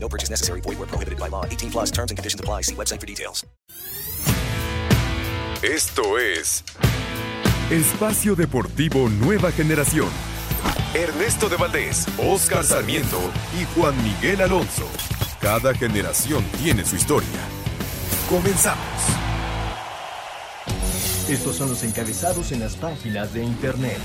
No purchase necessary. Void where prohibited by law. 18 plus terms and conditions apply. See website for details. Esto es Espacio Deportivo Nueva Generación. Ernesto de Valdés, Oscar Sarmiento y Juan Miguel Alonso. Cada generación tiene su historia. Comenzamos. Estos son los encabezados en las páginas de internet.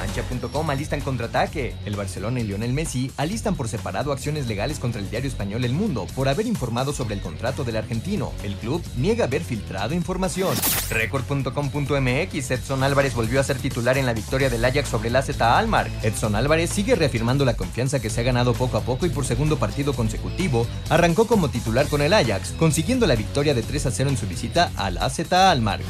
Cancha.com alistan contraataque. El Barcelona y Lionel Messi alistan por separado acciones legales contra el diario español El Mundo por haber informado sobre el contrato del argentino. El club niega haber filtrado información. Record.com.mx Edson Álvarez volvió a ser titular en la victoria del Ajax sobre el AZ Almar. Edson Álvarez sigue reafirmando la confianza que se ha ganado poco a poco y por segundo partido consecutivo arrancó como titular con el Ajax, consiguiendo la victoria de 3 a 0 en su visita al AZ Almar.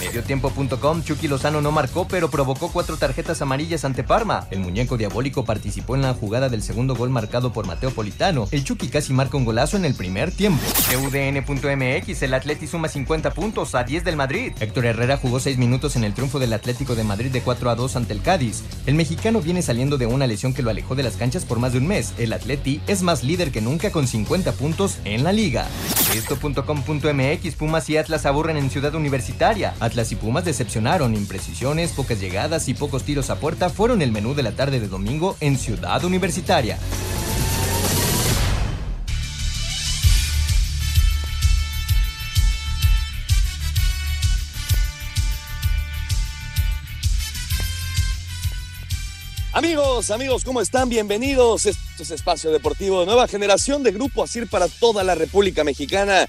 Mediotiempo.com Chucky Lozano no marcó pero provocó cuatro tarjetas amarillas ante Parma. El muñeco diabólico participó en la jugada del segundo gol marcado por Mateo Politano. El Chucky casi marca un golazo en el primer tiempo. UDN.mx El Atleti suma 50 puntos a 10 del Madrid. Héctor Herrera jugó 6 minutos en el triunfo del Atlético de Madrid de 4 a 2 ante el Cádiz. El mexicano viene saliendo de una lesión que lo alejó de las canchas por más de un mes. El Atleti es más líder que nunca con 50 puntos en la liga. Esto.com.mx Pumas y Atlas aburren en Ciudad Universitaria. Atlas y Pumas decepcionaron. Imprecisiones, pocas llegadas y pocos tiros a puerta fueron el menú de la tarde de domingo en Ciudad Universitaria. Amigos, amigos, ¿cómo están? Bienvenidos. Esto es Espacio Deportivo, nueva generación de Grupo ASIR para toda la República Mexicana.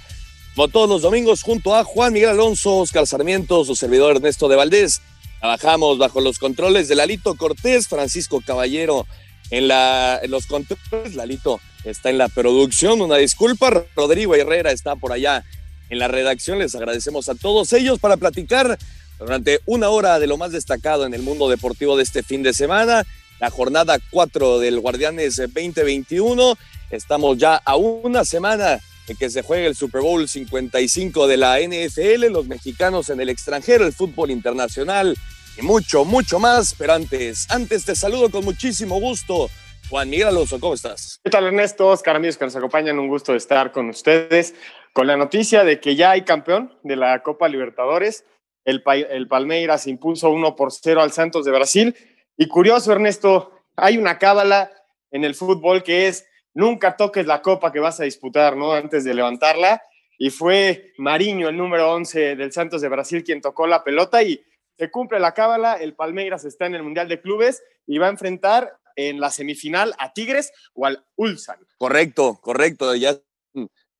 Como todos los domingos, junto a Juan Miguel Alonso, Oscar Sarmiento, su servidor Ernesto de Valdés. Trabajamos bajo los controles de Lalito Cortés, Francisco Caballero en, la, los controles. Lalito está en la producción, una disculpa. Rodrigo Herrera está por allá en la redacción. Les agradecemos a todos ellos para platicar durante una hora de lo más destacado en el mundo deportivo de este fin de semana, la jornada 4 del Guardianes 2021. Estamos ya a una semana de que se juegue el Super Bowl 55 de la NFL, los mexicanos en el extranjero, el fútbol internacional y mucho, mucho más. Pero antes, antes te saludo con muchísimo gusto. Juan Miguel Alonso, ¿cómo estás? ¿Qué tal Ernesto? Oscar, amigos que nos acompañan, un gusto estar con ustedes con la noticia de que ya hay campeón de la Copa Libertadores. El, Palmeiras impuso 1 por 0 al Santos de Brasil. Y curioso, Ernesto, hay una cábala en el fútbol que es nunca toques la copa que vas a disputar, ¿no? Antes de levantarla. Y fue Mariño, el número 11 del Santos de Brasil, quien tocó la pelota y se cumple la cábala. El Palmeiras está en el Mundial de Clubes y va a enfrentar en la semifinal a Tigres o al Ulsan. Correcto, correcto. Ya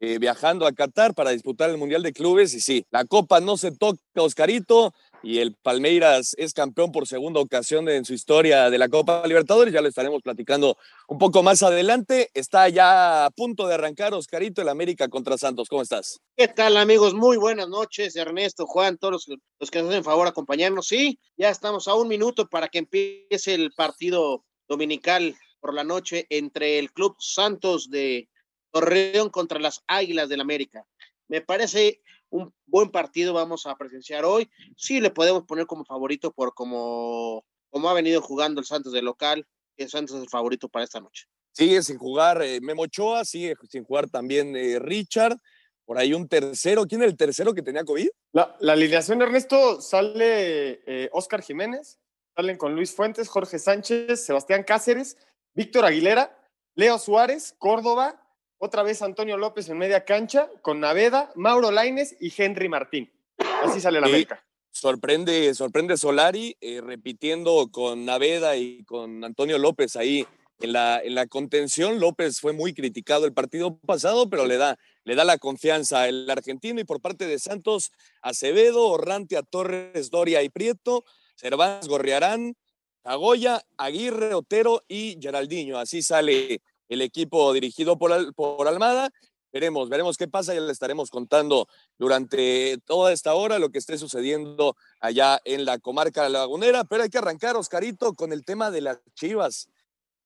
eh, viajando a Qatar para disputar el Mundial de Clubes. Y sí, la Copa no se toca, Oscarito, y el Palmeiras es campeón por segunda ocasión en su historia de la Copa Libertadores. Ya lo estaremos platicando un poco más adelante. Está ya a punto de arrancar, Oscarito, el América contra Santos. ¿Cómo estás? ¿Qué tal, amigos? Muy buenas noches, Ernesto, Juan, todos los, que nos hacen favor acompañarnos. Sí, ya estamos a un minuto para que empiece el partido dominical por la noche entre el Club Santos de Torreón contra las Águilas del América. Me parece un buen partido vamos a presenciar hoy. Sí le podemos poner como favorito por como, como ha venido jugando el Santos de local. El Santos es el favorito para esta noche. Sigue sin jugar eh, Memo Ochoa, sigue sin jugar también eh, Richard. Por ahí un tercero. ¿Quién es el tercero que tenía COVID? La, la alineación, Ernesto, sale eh, Oscar Jiménez, salen con Luis Fuentes, Jorge Sánchez, Sebastián Cáceres, Víctor Aguilera, Leo Suárez, Córdoba, otra vez Antonio López en media cancha, con Naveda, Mauro Laines y Henry Martín. Así sale la América. Sorprende, sorprende Solari, eh, repitiendo con Naveda y con Antonio López ahí en la, en la contención. López fue muy criticado el partido pasado, pero le da, le da la confianza al argentino. Y por parte de Santos, Acevedo, Orrantia, Torres, Doria y Prieto, Cervantes, Gorriarán, Agoya, Aguirre, Otero y Geraldinho. Así sale el equipo dirigido por, por Almada. veremos, veremos qué pasa, ya le estaremos contando durante toda esta hora lo que esté sucediendo allá en la comarca lagunera, pero hay que arrancar, Oscarito, con el tema de las chivas.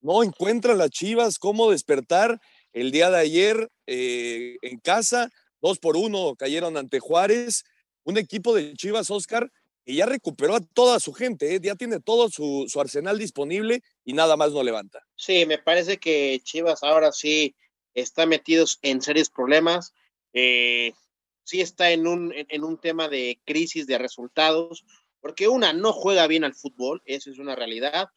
No encuentran las chivas cómo despertar el día de ayer eh, en casa, dos por uno cayeron ante Juárez, un equipo de chivas, Oscar, que ya recuperó a toda su gente, ¿eh? ya tiene todo su, su arsenal disponible y nada más no levanta. Sí, me parece que Chivas ahora sí está metidos en serios problemas. Eh, sí está en un, en un tema de crisis de resultados, porque una, no juega bien al fútbol, eso es una realidad.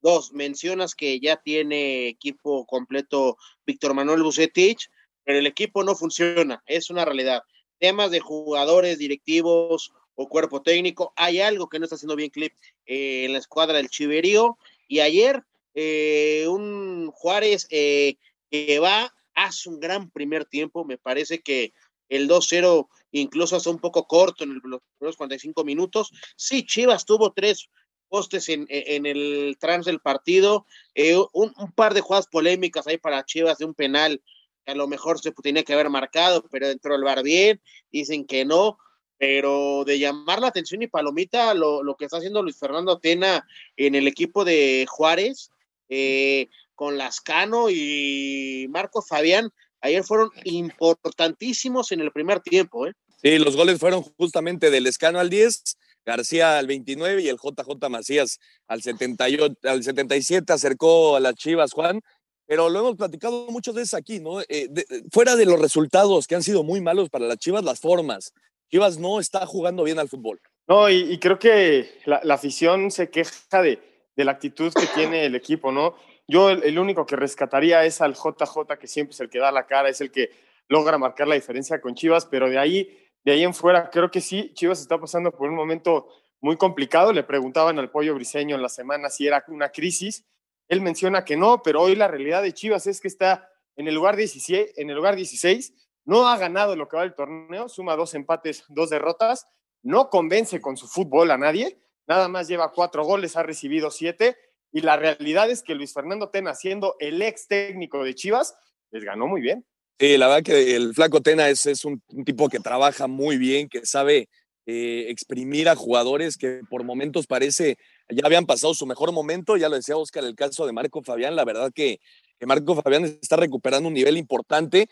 Dos, mencionas que ya tiene equipo completo Víctor Manuel Bucetich, pero el equipo no funciona, es una realidad. Temas de jugadores, directivos o cuerpo técnico, hay algo que no está haciendo bien Clip eh, en la escuadra del Chiverío. Y ayer, eh, un Juárez eh, que va hace un gran primer tiempo. Me parece que el 2-0 incluso hace un poco corto en los primeros 45 minutos. Sí, Chivas tuvo tres postes en, en el trans del partido, eh, un, par de jugadas polémicas ahí para Chivas de un penal que a lo mejor se tenía que haber marcado, pero entró el bar bien, dicen que no, pero de llamar la atención y palomita lo, lo que está haciendo Luis Fernando Tena en el equipo de Juárez, eh, con Lascano y Marco Fabián, ayer fueron importantísimos en el primer tiempo. ¿eh? Sí, los goles fueron justamente del Escano al 10, García al 29 y el JJ Macías al, 78, al 77 acercó a las Chivas, Juan. Pero lo hemos platicado muchas veces aquí, ¿no? Eh, de, fuera de los resultados que han sido muy malos para las Chivas, las formas. Chivas no está jugando bien al fútbol. No, y, y creo que la, la, afición se queja de, de la actitud que tiene el equipo, ¿no? Yo el, el, único que rescataría es al JJ, que siempre es el que da la cara, es el que logra marcar la diferencia con Chivas, pero de ahí, de ahí en fuera, creo que sí, Chivas está pasando por un momento muy complicado. Le preguntaban al pollo briseño en la semana si era una crisis. Él menciona que no, pero hoy la realidad de Chivas es que está en el lugar 16, en el lugar 16 no ha ganado lo que va del torneo, suma dos empates, dos derrotas, no convence con su fútbol a nadie, nada más lleva cuatro goles, ha recibido siete y la realidad es que Luis Fernando Tena, siendo el ex técnico de Chivas, les ganó muy bien. Sí, la verdad que el Flaco Tena es, es un, tipo que trabaja muy bien, que sabe eh, exprimir a jugadores que por momentos parece ya habían pasado su mejor momento. Ya lo decía Oscar, el caso de Marco Fabián, la verdad que, que Marco Fabián está recuperando un nivel importante.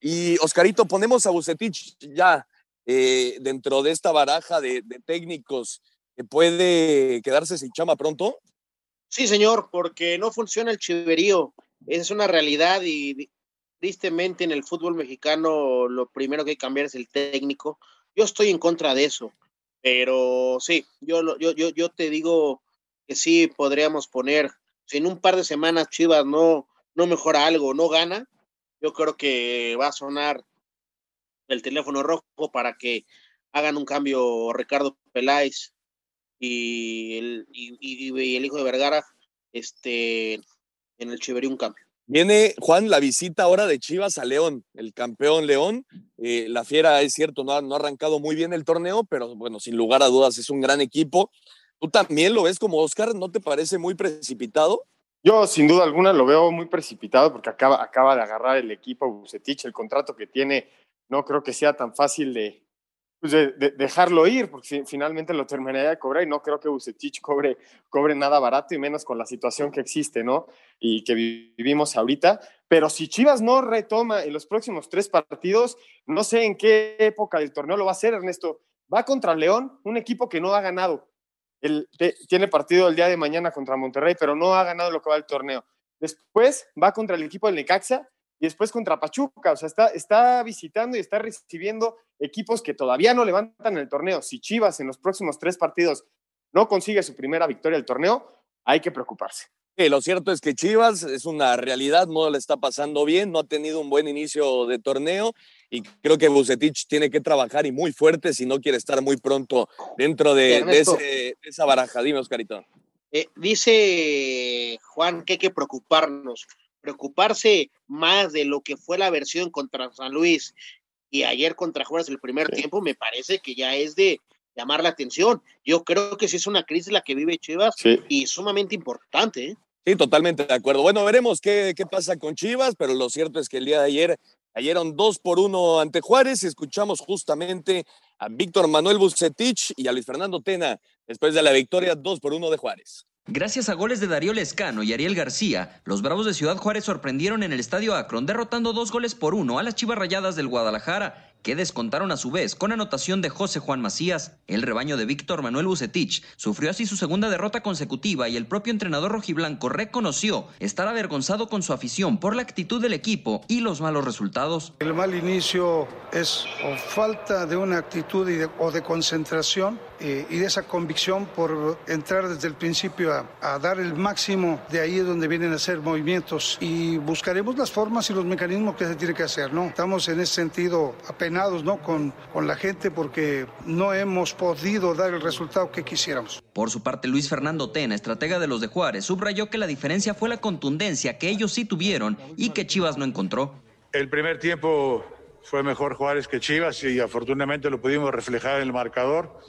Y Oscarito, ponemos a Bucetich ya eh, dentro de esta baraja de técnicos puede quedarse sin chama pronto. Sí, señor, porque no funciona el chiverío. Esa es una realidad y tristemente en el fútbol mexicano lo primero que hay que cambiar es el técnico. Yo estoy en contra de eso, pero sí, yo, yo, yo, yo te digo que sí podríamos poner, si en un par de semanas Chivas no, no mejora algo, no gana, yo creo que va a sonar el teléfono rojo para que hagan un cambio Ricardo Peláez y el, y, y, y el hijo de Vergara este, en el Chiverío un cambio. Viene, Juan, la visita ahora de Chivas a León, el campeón León. Eh, la Fiera, es cierto, no ha, no ha, arrancado muy bien el torneo, pero bueno, sin lugar a dudas es un gran equipo. ¿Tú también lo ves como Oscar? ¿No te parece muy precipitado? Yo, sin duda alguna, lo veo muy precipitado porque acaba, acaba de agarrar el equipo Bucetich, el contrato que tiene, no creo que sea tan fácil de, pues de, de, dejarlo ir, porque finalmente lo terminaría de cobrar y no creo que Bucetich cobre, cobre nada barato y menos con la situación que existe, ¿no? Y que vivimos ahorita. Pero si Chivas no retoma en los próximos tres partidos, no sé en qué época del torneo lo va a hacer, Ernesto. Va contra León, un equipo que no ha ganado. El, tiene partido el día de mañana contra Monterrey, pero no ha ganado lo que va el torneo. Después va contra el equipo del Necaxa, y después contra Pachuca. O sea, está, está visitando y está recibiendo equipos que todavía no levantan el torneo. Si Chivas en los próximos tres partidos no consigue su primera victoria del torneo, hay que preocuparse. Sí, lo cierto es que Chivas es una realidad, no le está pasando bien, no ha tenido un buen inicio de torneo y creo que Bucetich tiene que trabajar y muy fuerte si no quiere estar muy pronto dentro de, de, ese, de esa baraja. Dime, Oscarito. Eh, dice Juan que hay que preocuparnos preocuparse más de lo que fue la versión contra San Luis y ayer contra Juárez el primer sí. tiempo, me parece que ya es de llamar la atención. Yo creo que sí es una crisis la que vive Chivas sí. y sumamente importante. ¿eh? Sí, totalmente de acuerdo. Bueno, veremos qué, qué, pasa con Chivas, pero lo cierto es que el día de ayer Cayeron dos por uno ante Juárez y escuchamos justamente a Víctor Manuel Bucetich y a Luis Fernando Tena después de la victoria dos por uno de Juárez. Gracias a goles de Darío Lescano y Ariel García, los Bravos de Ciudad Juárez sorprendieron en el Estadio Akron derrotando dos goles por uno a las Chivas Rayadas del Guadalajara que descontaron a su vez con anotación de José Juan Macías. El rebaño de Víctor Manuel Bucetich sufrió así su segunda derrota consecutiva y el propio entrenador rojiblanco reconoció estar avergonzado con su afición por la actitud del equipo y los malos resultados. El mal inicio es o falta de una actitud o de concentración eh, y de esa convicción por entrar desde el principio a, dar el máximo, de ahí donde vienen a hacer movimientos y buscaremos las formas y los mecanismos que se tiene que hacer, ¿no? Estamos en ese sentido ¿no? Con, con la gente porque no hemos podido dar el resultado que quisiéramos. Por su parte, Luis Fernando Tena, estratega de los de Juárez, subrayó que la diferencia fue la contundencia que ellos sí tuvieron y que Chivas no encontró. El primer tiempo fue mejor Juárez que Chivas y afortunadamente lo pudimos reflejar en el marcador.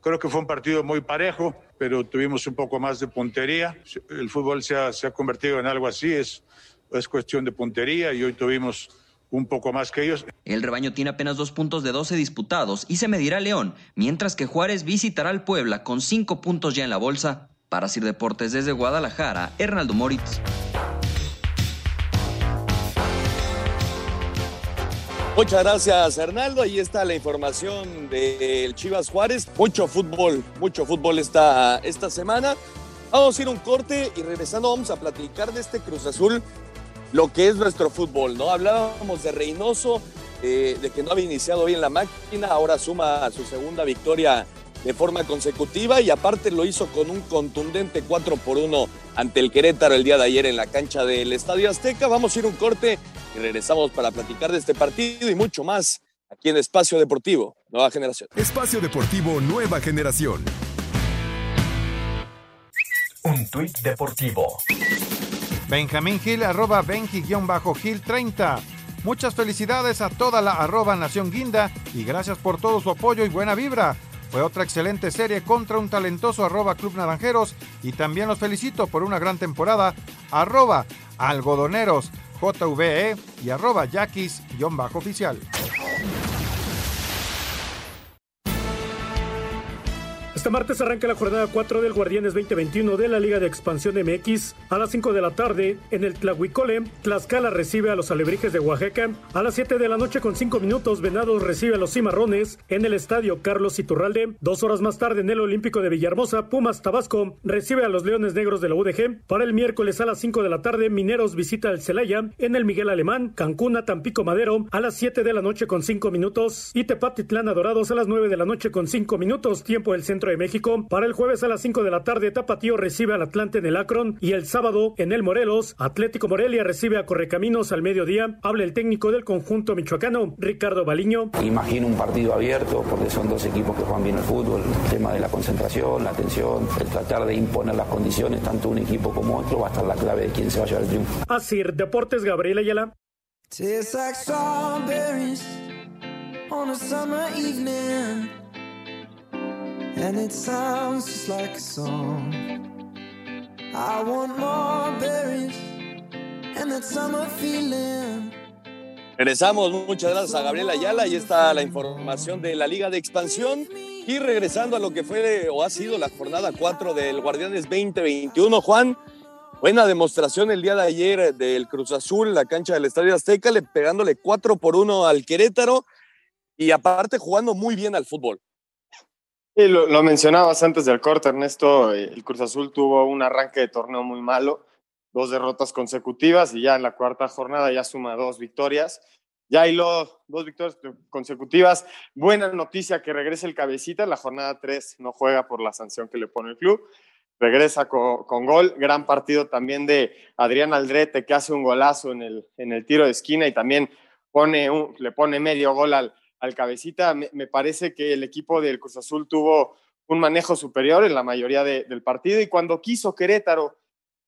Creo que fue un partido muy parejo, pero tuvimos un poco más de puntería. El fútbol se ha, se ha convertido en algo así, es, es cuestión de puntería y hoy tuvimos un poco más que ellos. El rebaño tiene apenas dos puntos de 12 disputados y se medirá a León, mientras que Juárez visitará al Puebla con cinco puntos ya en la bolsa. Para Sir Deportes desde Guadalajara, Hernaldo Moritz. Muchas gracias, Hernaldo. Ahí está la información del Chivas Juárez. Mucho fútbol, mucho fútbol esta, esta semana. Vamos a ir un corte y regresando vamos a platicar de este Cruz Azul, lo que es nuestro fútbol, ¿no? Hablábamos de Reynoso, eh, de que no había iniciado bien la máquina, ahora suma su segunda victoria de forma consecutiva y aparte lo hizo con un contundente 4 por 1 ante el Querétaro el día de ayer en la cancha del Estadio Azteca. Vamos a ir un corte y regresamos para platicar de este partido y mucho más aquí en Espacio Deportivo, Nueva Generación. Espacio Deportivo Nueva Generación. Un tuit deportivo. Benjamín Gil, arroba Benji-Gil 30. Muchas felicidades a toda la arroba Nación Guinda y gracias por todo su apoyo y buena vibra. Fue otra excelente serie contra un talentoso arroba Club Naranjeros y también los felicito por una gran temporada arroba algodoneros JVE y arroba yaquis-oficial. Este martes arranca la jornada 4 del Guardianes 2021 de la Liga de Expansión MX. A las 5 de la tarde, en el Tlahuicole, Tlaxcala recibe a los Alebrijes de Oaxaca. A las 7 de la noche con 5 minutos, Venados recibe a los Cimarrones en el Estadio Carlos Iturralde. Dos horas más tarde, en el Olímpico de Villahermosa, Pumas Tabasco recibe a los Leones Negros de la UDG. Para el miércoles a las 5 de la tarde, Mineros visita el Celaya en el Miguel Alemán, Cancún a Tampico Madero a las 7 de la noche con 5 minutos y Tepatitlán Dorados a las 9 de la noche con 5 minutos, tiempo del centro de México. Para el jueves a las 5 de la tarde, Tapatío recibe al Atlante en el Akron y el sábado en el Morelos, Atlético Morelia recibe a Correcaminos al mediodía. Habla el técnico del conjunto michoacano, Ricardo Baliño. Imagino un partido abierto porque son dos equipos que juegan bien el fútbol. El tema de la concentración, la atención, el tratar de imponer las condiciones, tanto un equipo como otro, va a estar la clave de quién se va a llevar el triunfo. Así, Deportes Gabriel Ayala. on a summer evening and it sounds just like a song. I want more berries and that summer feeling. Regresamos, muchas gracias a Gabriel Ayala. Ahí está la información de la Liga de Expansión. Y regresando a lo que fue o ha sido la jornada 4 del Guardianes 2021, Juan, buena demostración el día de ayer del Cruz Azul, la cancha del Estadio Azteca, le pegándole 4 por 1 al Querétaro y aparte jugando muy bien al fútbol. Sí, lo, mencionabas antes del corte, Ernesto. El Cruz Azul tuvo un arranque de torneo muy malo, dos derrotas consecutivas y ya en la cuarta jornada ya suma dos victorias. Ya hay lo, dos victorias consecutivas. Buena noticia que regrese el cabecita. La jornada 3 no juega por la sanción que le pone el club. Regresa con, gol. Gran partido también de Adrián Aldrete, que hace un golazo en el, en el tiro de esquina y también pone le pone medio gol al, al cabecita. Me, parece que el equipo del Cruz Azul tuvo un manejo superior en la mayoría de, del partido y cuando quiso Querétaro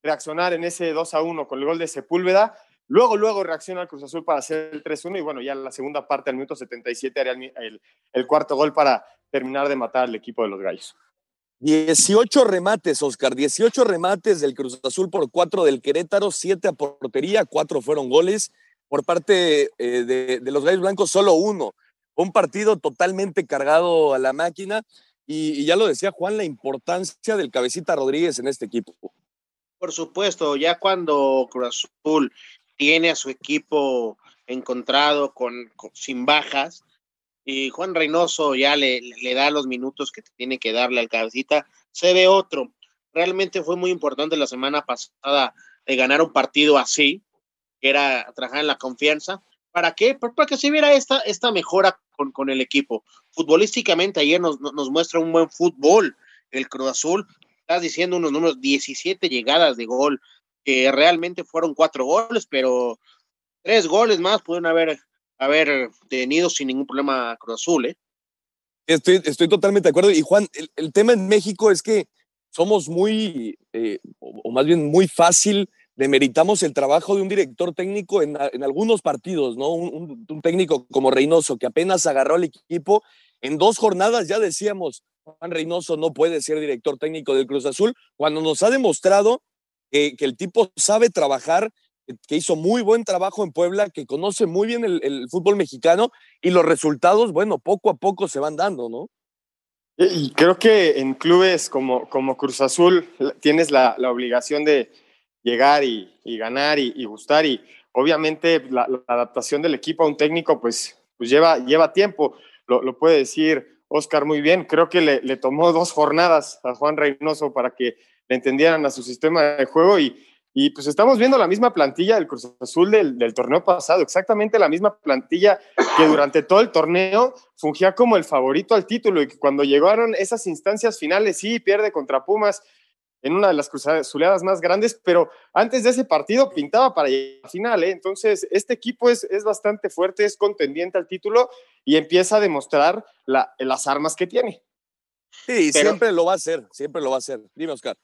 reaccionar en ese 2 a 1 con el gol de Sepúlveda, luego, luego reacciona el Cruz Azul para hacer el 3 1 y bueno, ya en la segunda parte, al minuto 77, haría el, el, el cuarto gol para terminar de matar al equipo de los Gallos. 18 remates, Oscar, 18 remates del Cruz Azul por 4 del Querétaro, 7 a portería, 4 fueron goles. por parte eh, de, de los Gallos Blancos, solo uno. Un partido totalmente cargado a la máquina y, ya lo decía Juan, la importancia del cabecita Rodríguez en este equipo. Por supuesto, ya cuando Cruz Azul tiene a su equipo encontrado con, sin bajas y Juan Reynoso ya le, le da los minutos que tiene que darle al cabecita, se ve otro. Realmente fue muy importante la semana pasada de ganar un partido así, que era trabajar en la confianza. ¿Para qué? Para, que se viera esta, esta mejora con, con el equipo. Futbolísticamente ayer nos, nos- muestra un buen fútbol el Cruz Azul. Estás diciendo unos números, 17 llegadas de gol, que realmente fueron cuatro goles, pero tres goles más pueden haber, haber tenido sin ningún problema Cruz Azul, ¿eh? Estoy, estoy totalmente de acuerdo. Y Juan, el, el tema en México es que somos muy, eh, o, o más bien muy fácil, demeritamos el trabajo de un director técnico en, en algunos partidos, ¿no? Un, técnico como Reynoso, que apenas agarró el equipo, en dos jornadas ya decíamos, Juan Reynoso no puede ser director técnico del Cruz Azul, cuando nos ha demostrado que, que el tipo sabe trabajar, que- hizo muy buen trabajo en Puebla, que conoce muy bien el, el fútbol mexicano y los resultados, bueno, poco a poco se van dando, ¿no? Y creo que en clubes como, como Cruz Azul tienes la, la obligación de llegar y, y ganar y, gustar. Y obviamente la, la adaptación del equipo a un técnico pues, pues lleva, lleva tiempo, lo, lo puede decir Oscar muy bien, creo que le, le tomó dos jornadas a Juan Reynoso para que le entendieran a su sistema de juego y, y pues estamos viendo la misma plantilla del Cruz Azul del, del torneo pasado, exactamente la misma plantilla que durante todo el torneo fungía como el favorito al título y que cuando llegaron esas instancias finales, sí, pierde contra Pumas en una de las cruzazuleadas más grandes, pero antes de ese partido pintaba para llegar a la final, ¿eh? entonces este equipo es, es bastante fuerte, es contendiente al título y empieza a demostrar la- las armas que tiene. Sí, Pero- siempre lo va a hacer, siempre lo va a hacer. Dime, Oscar.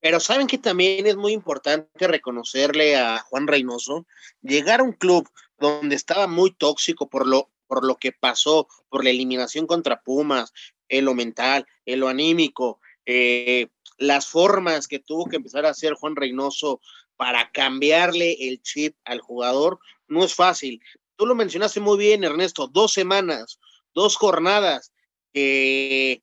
Pero saben que también es muy importante reconocerle a Juan Reynoso, llegar a un club donde estaba muy tóxico por lo, por lo que pasó, por la eliminación contra Pumas, en lo mental, en lo anímico, eh, las formas que tuvo que empezar a hacer Juan Reynoso para cambiarle el chip al jugador, no es fácil. Tú lo mencionaste muy bien, Ernesto, dos semanas, dos jornadas, eh,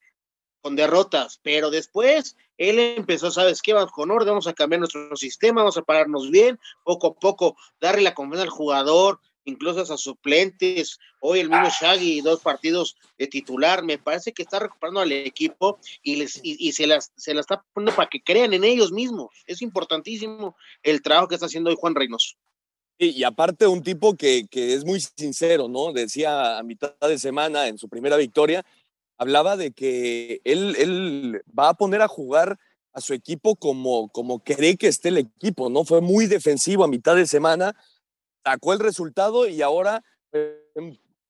con derrotas, pero después él empezó, ¿sabes qué? Vamos con orden, vamos a cambiar nuestro sistema, vamos a pararnos bien, poco a poco, darle la confianza al jugador, incluso a sus suplentes, hoy el mismo Shaggy, dos partidos de titular, me parece que está recuperando al equipo y, les, y, y se, las, se la está poniendo para que crean en ellos mismos. Es importantísimo el trabajo que está haciendo hoy Juan Reynoso. Y aparte un tipo que, que es muy sincero, ¿no? Decía a mitad de semana en su primera victoria, hablaba de que él, él va a poner a jugar a su equipo como, como cree que esté el equipo, ¿no? Fue muy defensivo a mitad de semana, sacó el resultado y ahora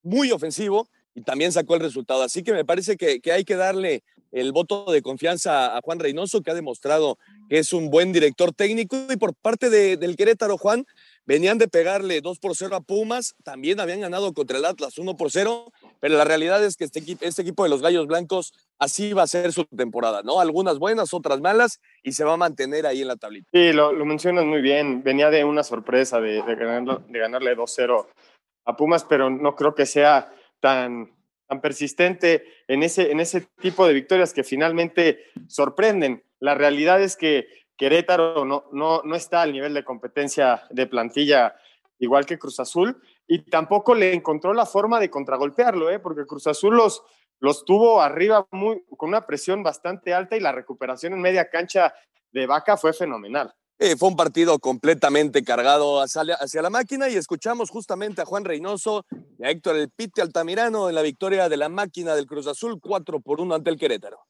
muy ofensivo y también sacó el resultado. Así que me parece que, hay que darle el voto de confianza a Juan Reynoso, que ha demostrado que es un buen director técnico. Y por parte de, del Querétaro, Juan, venían de pegarle 2 por 0 a Pumas, también habían ganado contra el Atlas 1 por 0, pero la realidad es que este, este equipo de los Gallos Blancos así va a ser su temporada, ¿no? Algunas buenas, otras malas, y se va a mantener ahí en la tablita. Sí, lo, mencionas muy bien. Venía de una sorpresa de, de ganarle 2-0 a Pumas, pero no creo que sea tan, tan persistente en ese, en ese tipo de victorias que finalmente sorprenden. La realidad es que Querétaro no, no, no está al nivel de competencia de plantilla igual que Cruz Azul y tampoco le encontró la forma de contragolpearlo, ¿eh? porque Cruz Azul los, los tuvo arriba muy, con una presión bastante alta y la recuperación en media cancha de Vaca fue fenomenal. Fue un partido completamente cargado hacia, hacia, la máquina y escuchamos justamente a Juan Reynoso y a Héctor El Pite Altamirano en la victoria de la máquina del Cruz Azul 4 por 1 ante el Querétaro.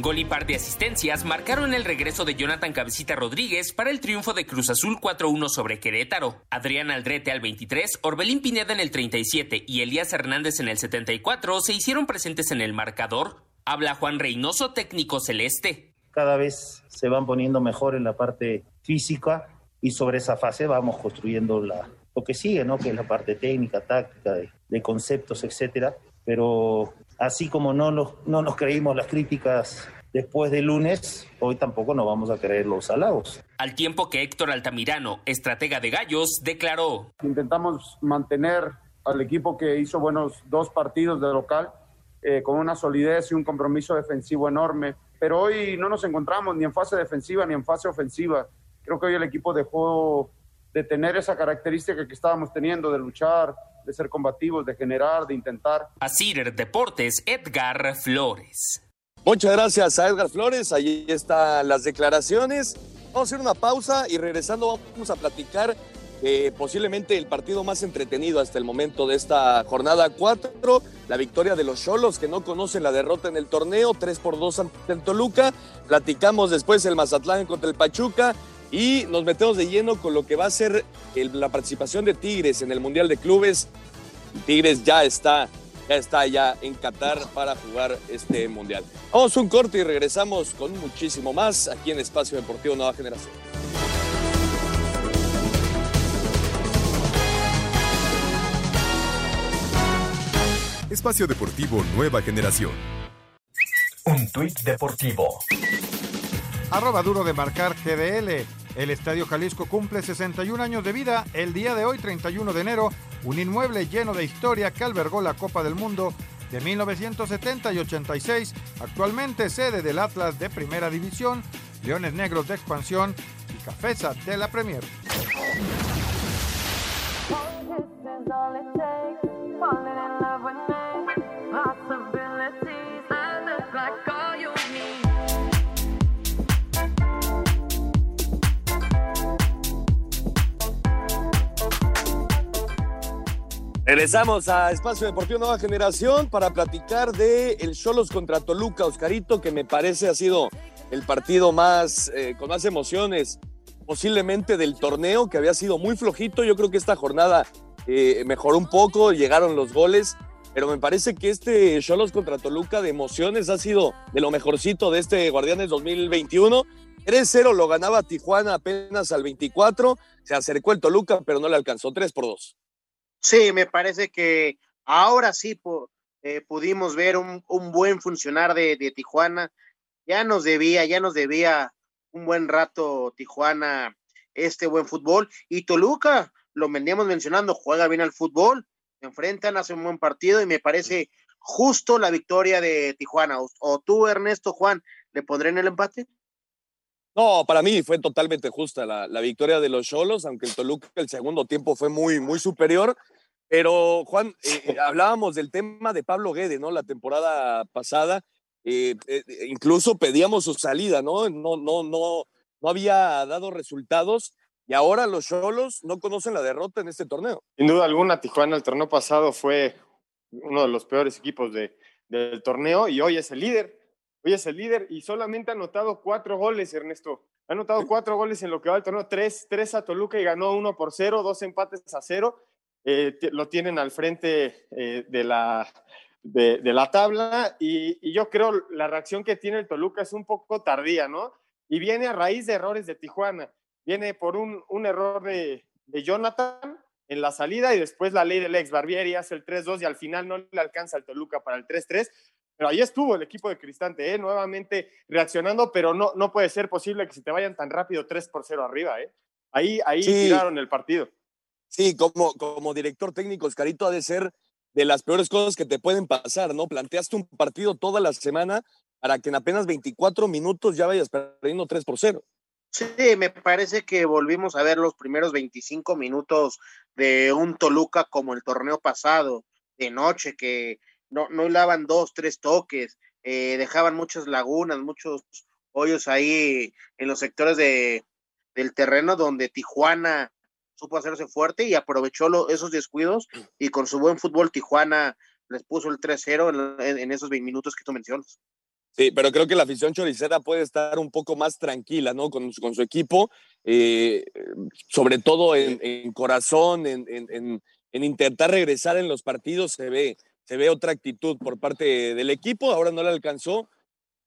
Gol y par de asistencias marcaron el regreso de Jonathan Cabecita Rodríguez para el triunfo de Cruz Azul 4-1 sobre Querétaro. Adrián Aldrete al 23, Orbelín Pineda en el 37 y Elías Hernández en el 74 se hicieron presentes en el marcador. Habla Juan Reynoso, técnico celeste. Cada vez se van poniendo mejor en la parte física y sobre esa fase vamos construyendo la, lo que sigue, ¿no? que es la parte técnica, táctica, de, de conceptos, etcétera. Pero así como no nos, no nos creímos las críticas después del lunes, hoy tampoco nos vamos a creer los halagos. Al tiempo que Héctor Altamirano, estratega de Gallos, declaró. Intentamos mantener al equipo que hizo buenos dos partidos de local eh, con una solidez y un compromiso defensivo enorme, pero hoy no nos encontramos ni en fase defensiva ni en fase ofensiva. Creo que hoy el equipo dejó de tener esa característica que estábamos teniendo, de luchar, de ser combativos, de generar, de intentar. Asir Deportes, Edgar Flores. Muchas gracias a Edgar Flores. Allí están las declaraciones. Vamos a hacer una pausa y regresando vamos a platicar eh, posiblemente el partido más entretenido hasta el momento de esta jornada 4, la victoria de los Cholos que no conocen la derrota en el torneo, 3 por 2 ante el Toluca. Platicamos después el Mazatlán contra el Pachuca y nos metemos de lleno con lo que va a ser la participación de Tigres en el Mundial de Clubes. Tigres ya está, ya está ya en Qatar para jugar este Mundial. Vamos a un corte y regresamos con muchísimo más aquí en Espacio Deportivo Nueva Generación. Espacio Deportivo Nueva Generación. Un tuit deportivo. Arroba duro de marcar GDL. El Estadio Jalisco cumple 61 años de vida el día de hoy, 31 de enero, un inmueble lleno de historia que albergó la Copa del Mundo de 1970 y 86, actualmente sede del Atlas de Primera División, Leones Negros de Expansión y Cafesa de la Premier. Regresamos a Espacio Deportivo Nueva Generación para platicar de el Cholos contra Toluca, Oscarito, que me parece ha sido el partido más eh, con más emociones posiblemente del torneo, que había sido muy flojito. Yo creo que esta jornada eh, mejoró un poco, llegaron los goles, pero me parece que este Cholos contra Toluca de emociones ha sido de lo mejorcito de este Guardianes 2021. 3-0 lo ganaba Tijuana apenas al 24, se acercó el Toluca, pero no le alcanzó 3 por 2. Sí, me parece que ahora sí eh, pudimos ver un, un buen funcionar de, de, Tijuana. Ya nos debía, ya nos debía un buen rato Tijuana este buen fútbol. Y Toluca, lo veníamos mencionando, juega bien al fútbol, se enfrentan, hacen un buen partido y me parece justo la victoria de Tijuana. O, o tú, Ernesto Juan, ¿le pondré en el empate? No, para mí fue totalmente justa la, la victoria de los Cholos, aunque el Toluca el segundo tiempo fue muy, muy superior. Pero, Juan, eh, hablábamos del tema de Pablo Guede, ¿no? La temporada pasada, eh, eh, incluso pedíamos su salida, ¿no? No, no, no, no había dado resultados y ahora los Cholos no conocen la derrota en este torneo. Sin duda alguna, Tijuana el torneo pasado fue uno de los peores equipos de, del torneo y hoy es el líder. Hoy es el líder y solamente ha anotado cuatro goles, Ernesto. Ha anotado cuatro goles en lo que va el torneo, tres, tres a Toluca y ganó uno por cero, dos empates a cero. Eh, lo tienen al frente eh, de, la, de, de la tabla y, y, yo creo la reacción que tiene el Toluca es un poco tardía, ¿no? Y viene a raíz de errores de Tijuana. Viene por un, un error de, de Jonathan en la salida y después la ley del ex Barbieri hace el 3-2 y al final no le alcanza al Toluca para el 3-3. Pero ahí estuvo el equipo de Cristante, ¿eh? nuevamente reaccionando, pero no, no puede ser posible que se te vayan tan rápido 3 por 0 arriba. ¿eh? Ahí, ahí sí. tiraron el partido. Sí, como, como director técnico, Oscarito, ha de ser de las peores cosas que te pueden pasar, ¿no? Planteaste un partido toda la semana para que en apenas 24 minutos ya vayas perdiendo 3 por 0. Sí, me parece que volvimos a ver los primeros 25 minutos de un Toluca como el torneo pasado, de noche, que no, no hilaban dos, tres toques, eh, dejaban muchas lagunas, muchos hoyos ahí en los sectores de, del terreno donde Tijuana supo hacerse fuerte y aprovechó esos descuidos y con su buen fútbol Tijuana les puso el 3-0 en, en, esos 20 minutos que tú mencionas. Sí, pero creo que la afición choricera puede estar un poco más tranquila, ¿no? Con, con su equipo, eh, sobre todo en, en corazón, en, en, intentar regresar en los partidos, se ve, se ve otra actitud por parte del equipo, ahora no le alcanzó,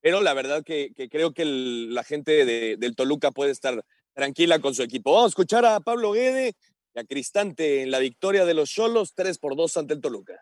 pero la verdad que, creo que la gente de, del Toluca puede estar tranquila con su equipo. Vamos a escuchar a Pablo Guede y a Cristante en la victoria de los Cholos, 3 por 2 ante el Toluca.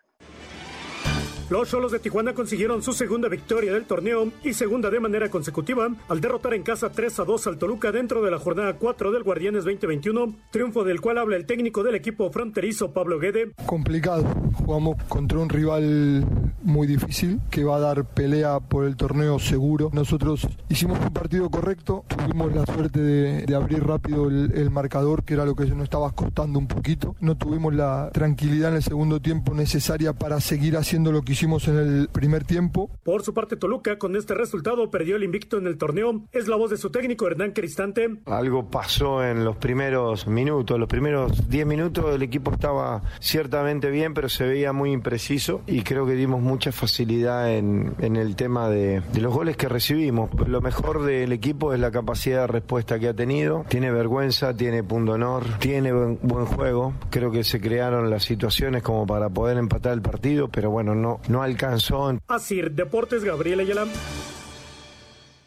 Los Cholos de Tijuana consiguieron su segunda victoria del torneo y segunda de manera consecutiva al derrotar en casa 3 a 2 al Toluca dentro de la jornada 4 del Guardianes 2021, triunfo del cual habla el técnico del equipo fronterizo Pablo Guede. Complicado, jugamos contra un rival muy difícil que va a dar pelea por el torneo seguro. Nosotros hicimos un partido correcto, tuvimos la suerte de, abrir rápido el, el marcador, que era lo que nos estaba costando un poquito. No tuvimos la tranquilidad en el segundo tiempo necesaria para seguir haciendo lo que hicimos en el primer tiempo. Por su parte, Toluca, con este resultado, perdió el invicto en el torneo. Es la voz de su técnico Hernán Cristante. Algo pasó en los primeros minutos. Los primeros 10 minutos el equipo estaba ciertamente bien, pero se veía muy impreciso y creo que dimos mucha facilidad en, en el tema de, de los goles que recibimos. Lo mejor del equipo es la capacidad de respuesta que ha tenido. Tiene vergüenza, tiene punto honor, tiene buen, buen juego. Creo que se crearon las situaciones como para poder empatar el partido, pero bueno, no, no alcanzó. Así, Deportes Gabriel Ayala.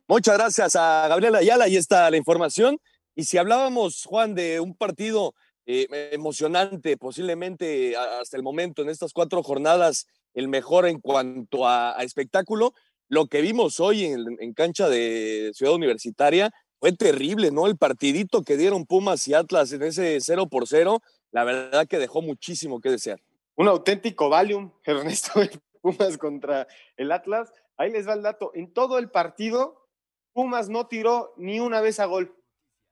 Muchas gracias a Gabriela Ayala, ahí está la información. Y si hablábamos, Juan, de un partido eh, emocionante, posiblemente hasta el momento en estas cuatro jornadas, el mejor en cuanto a, a espectáculo, lo que vimos hoy en, en, cancha de Ciudad Universitaria fue terrible, ¿no? El partidito que dieron Pumas y Atlas en ese 0 por 0, la verdad que dejó muchísimo que desear. Un auténtico Valium, Ernesto, Pumas contra el Atlas. Ahí les va el dato. En todo el partido, Pumas no tiró ni una vez a gol.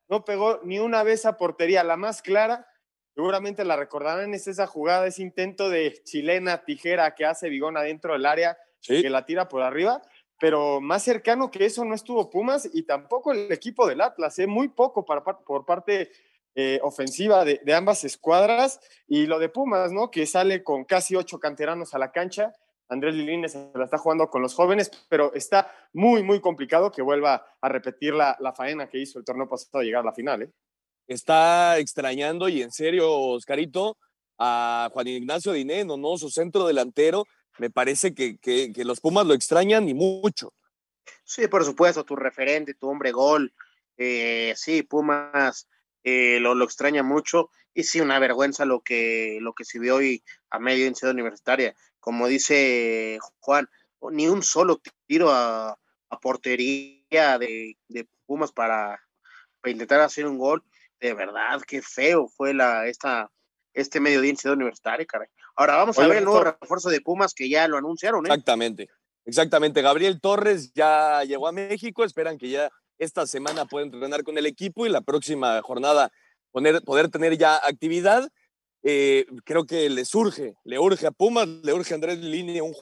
No pegó ni una vez a portería. La más clara, seguramente la recordarán, es esa jugada, ese intento de chilena tijera que hace Vigón adentro del área, ¿Sí? que la tira por arriba. Pero más cercano que eso no estuvo Pumas y tampoco el equipo del Atlas, ¿eh? muy poco para, por parte eh, ofensiva de, de, ambas escuadras. Y lo de Pumas, ¿no? Que sale con casi ocho canteranos a la cancha. Andrés Lilines se la está jugando con los jóvenes, pero está muy, muy complicado que vuelva a repetir la, la faena que hizo el torneo pasado a llegar a la final. ¿eh? Está extrañando y en serio, Oscarito, a Juan Ignacio Dineno, ¿no? Su centro delantero. Me parece que, que, que los Pumas lo extrañan y mucho. Sí, por supuesto, tu referente, tu hombre gol. Eh, sí, Pumas eh, lo, lo, extraña mucho y sí una vergüenza lo que lo que se vio hoy a medio en ciudad universitaria como dice Juan ni un solo tiro a, a portería de, de, Pumas para, para, intentar hacer un gol de verdad qué feo fue la esta este mediodía en ciudad universitaria caray ahora vamos Oye, a ver el nuevo refuerzo de Pumas que ya lo anunciaron ¿eh? exactamente exactamente Gabriel Torres ya llegó a México esperan que ya esta semana puede entrenar con el equipo y la próxima jornada poner, poder tener ya actividad. Eh, creo que le surge, le urge a Pumas, le urge a Andrés Línea un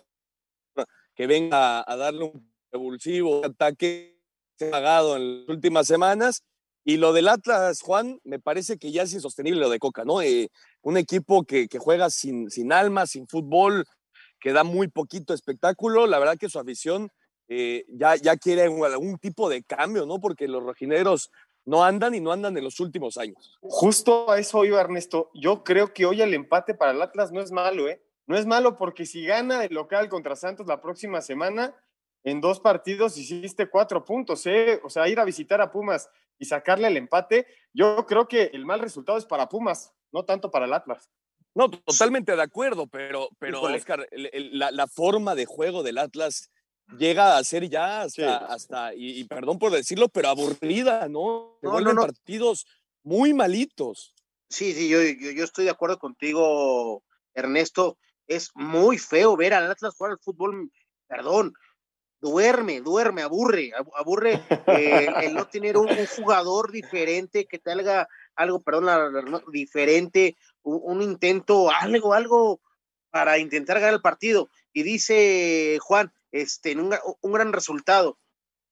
que venga a, darle un revulsivo ataque pagado en las últimas semanas. Y lo del Atlas, Juan, me parece que ya es insostenible lo de Coca, ¿no? Eh, un equipo que, que juega sin, sin alma, sin fútbol, que da muy poquito espectáculo. La verdad que su afición eh, ya, ya quiere algún tipo de cambio, ¿no? Porque los rojineros no andan y no andan en los últimos años. Justo a eso iba Ernesto. Yo creo que hoy el empate para el Atlas no es malo, ¿eh? No es malo porque si gana el local contra Santos la próxima semana, en dos partidos hiciste cuatro puntos, ¿eh? O sea, ir a visitar a Pumas y sacarle el empate, yo creo que el mal resultado es para Pumas, no tanto para el Atlas. No, totalmente de acuerdo, pero, pero Oscar, el, el, la, la forma de juego del Atlas llega a ser ya hasta, sí. hasta y, y, perdón por decirlo, pero aburrida, ¿no? Se no, vuelven no, no. partidos muy malitos. Sí, sí, yo, yo, yo, estoy de acuerdo contigo, Ernesto. Es muy feo ver al Atlas jugar al fútbol, perdón, duerme, duerme, aburre, aburre eh, el no tener un, un, jugador diferente que te haga algo, perdón, diferente, un, un intento, algo, algo para intentar ganar el partido. Y dice Juan, este, en un, un, gran resultado.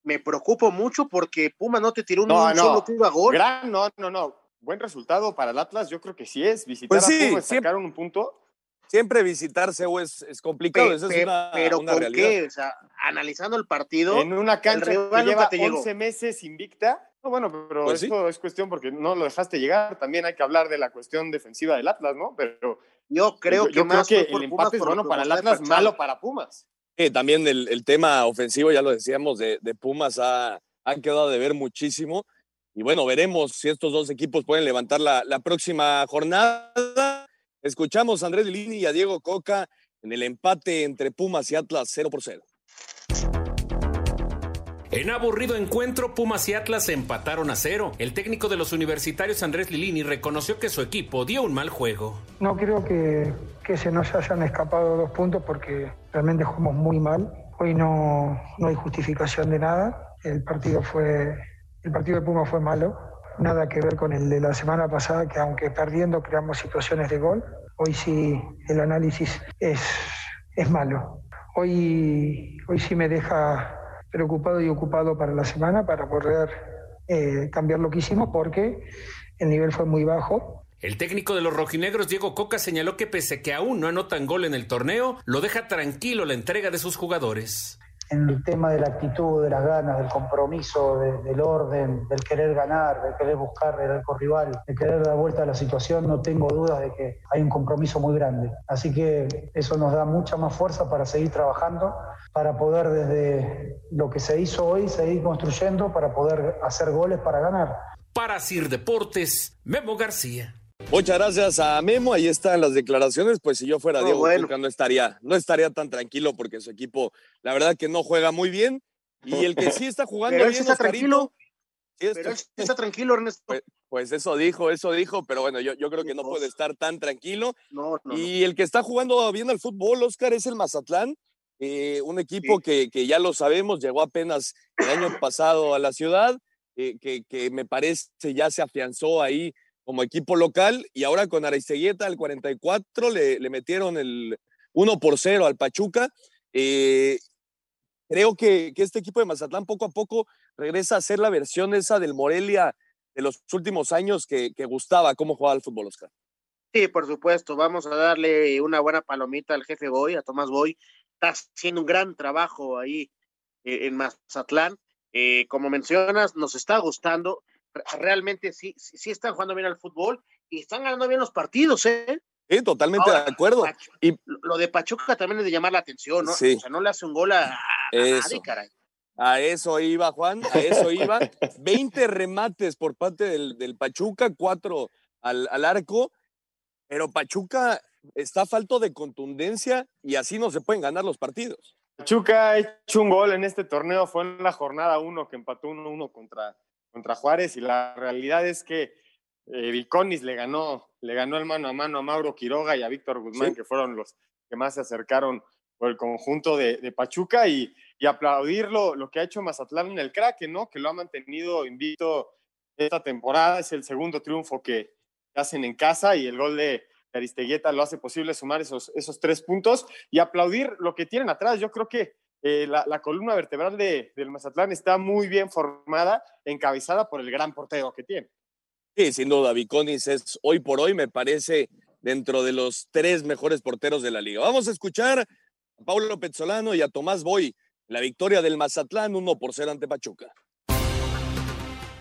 Me preocupo mucho porque Puma no te tiró un, no, no. solo tiro a gol. Gran, no, no, no. Buen resultado para el Atlas, yo creo que sí es. Visitar pues sí, a Puma, sacaron un punto. Siempre visitarse es, es complicado, pe, esa es una, pero una ¿por realidad. qué? O sea, analizando el partido. En una cancha que lleva 11 meses invicta. No, bueno, pero pues esto sí. es cuestión porque no lo dejaste llegar. También hay que hablar de la cuestión defensiva del Atlas, ¿no? Pero yo creo yo, que, yo más creo que el empate es bueno para el Atlas, malo para Pumas. También el, tema ofensivo, ya lo decíamos, de, de Pumas ha, ha, quedado de ver muchísimo. Y bueno, veremos si estos dos equipos pueden levantar la, la próxima jornada. Escuchamos a Andrés Lini y a Diego Coca en el empate entre Pumas y Atlas 0 por 0. En aburrido encuentro, Pumas y Atlas empataron a cero. El técnico de los universitarios Andrés Lilini reconoció que su equipo dio un mal juego. No creo que, que se nos hayan escapado dos puntos porque realmente jugamos muy mal. Hoy no, no hay justificación de nada. El partido fue el partido de Pumas fue malo. Nada que ver con el de la semana pasada, que aunque perdiendo creamos situaciones de gol, hoy sí el análisis es, es malo. Hoy, hoy sí me deja preocupado y ocupado para la semana para poder eh, cambiar lo que hicimos porque el nivel fue muy bajo. El técnico de los rojinegros, Diego Coca, señaló que pese que aún no anotan gol en el torneo, lo deja tranquilo la entrega de sus jugadores. En el tema de la actitud, de las ganas, del compromiso, de- del orden, del querer ganar, del querer buscar el arco rival, de querer dar vuelta a la situación, no tengo dudas de que hay un compromiso muy grande. Así que eso nos da mucha más fuerza para seguir trabajando, para poder desde lo que se hizo hoy seguir construyendo, para poder hacer goles para ganar. Para Sir Deportes, Memo García. Muchas gracias a Memo, ahí están las declaraciones, pues si yo fuera Oh, Diego bueno. No estaría, no estaría tan tranquilo porque su equipo, la verdad que no juega muy bien y el que sí está jugando Pero bien, está Oscarito, tranquilo. sí Pero está tranquilo, Ernesto. Pues, pues eso dijo, eso dijo, pero bueno, yo, yo creo que no puede estar tan tranquilo. y el que está jugando bien al fútbol, Oscar, es el Mazatlán, eh, un equipo que, que ya lo sabemos, llegó apenas el año pasado a la ciudad, eh, que, que me parece ya se afianzó ahí como equipo local y ahora con Aristeguieta al 44 le, le metieron el 1 por 0 al Pachuca. Eh, creo que, que este equipo de Mazatlán poco a poco regresa a ser la versión esa del Morelia de los últimos años que, que gustaba cómo jugaba el fútbol, Oscar. Sí, por supuesto. Vamos a darle una buena palomita al jefe Boy, a Tomás Boy. Está haciendo un gran trabajo ahí eh, en Mazatlán. Eh, como mencionas, nos está gustando. Re- Realmente sí, sí, sí están jugando bien al fútbol y están ganando bien los partidos, ¿eh? Sí, totalmente Ahora, de acuerdo. Y Lo de Pachuca también es de llamar la atención, ¿no? Sí. O sea, no le hace un gol a, nadie, caray. A eso iba, Juan, a eso iba. 20 remates por parte del, del Pachuca, cuatro al, al arco, pero Pachuca está falto de contundencia y así no se pueden ganar los partidos. Pachuca ha hecho un gol en este torneo, fue en la jornada 1 que empató 1-1 contra, contra Juárez y la realidad es que eh, Viconis le ganó, le ganó el mano a mano a Mauro Quiroga y a Víctor Guzmán, Sí. que fueron los que más se acercaron por el conjunto de, de Pachuca y, y aplaudir lo, lo que ha hecho Mazatlán en el crack, ¿no? Que lo ha mantenido invicto esta temporada, es el segundo triunfo que hacen en casa y el gol de Aristeguieta lo hace posible sumar esos, esos tres puntos y aplaudir lo que tienen atrás. Yo creo que eh, la, columna vertebral de, del Mazatlán está muy bien formada, encabezada por el gran portero que tiene. Sí, sin duda, Viconis es hoy por hoy, me parece, dentro de los tres mejores porteros de la liga. Vamos a escuchar a Paulo Pezzolano y a Tomás Boy, la victoria del Mazatlán 1 por 0 ante Pachuca.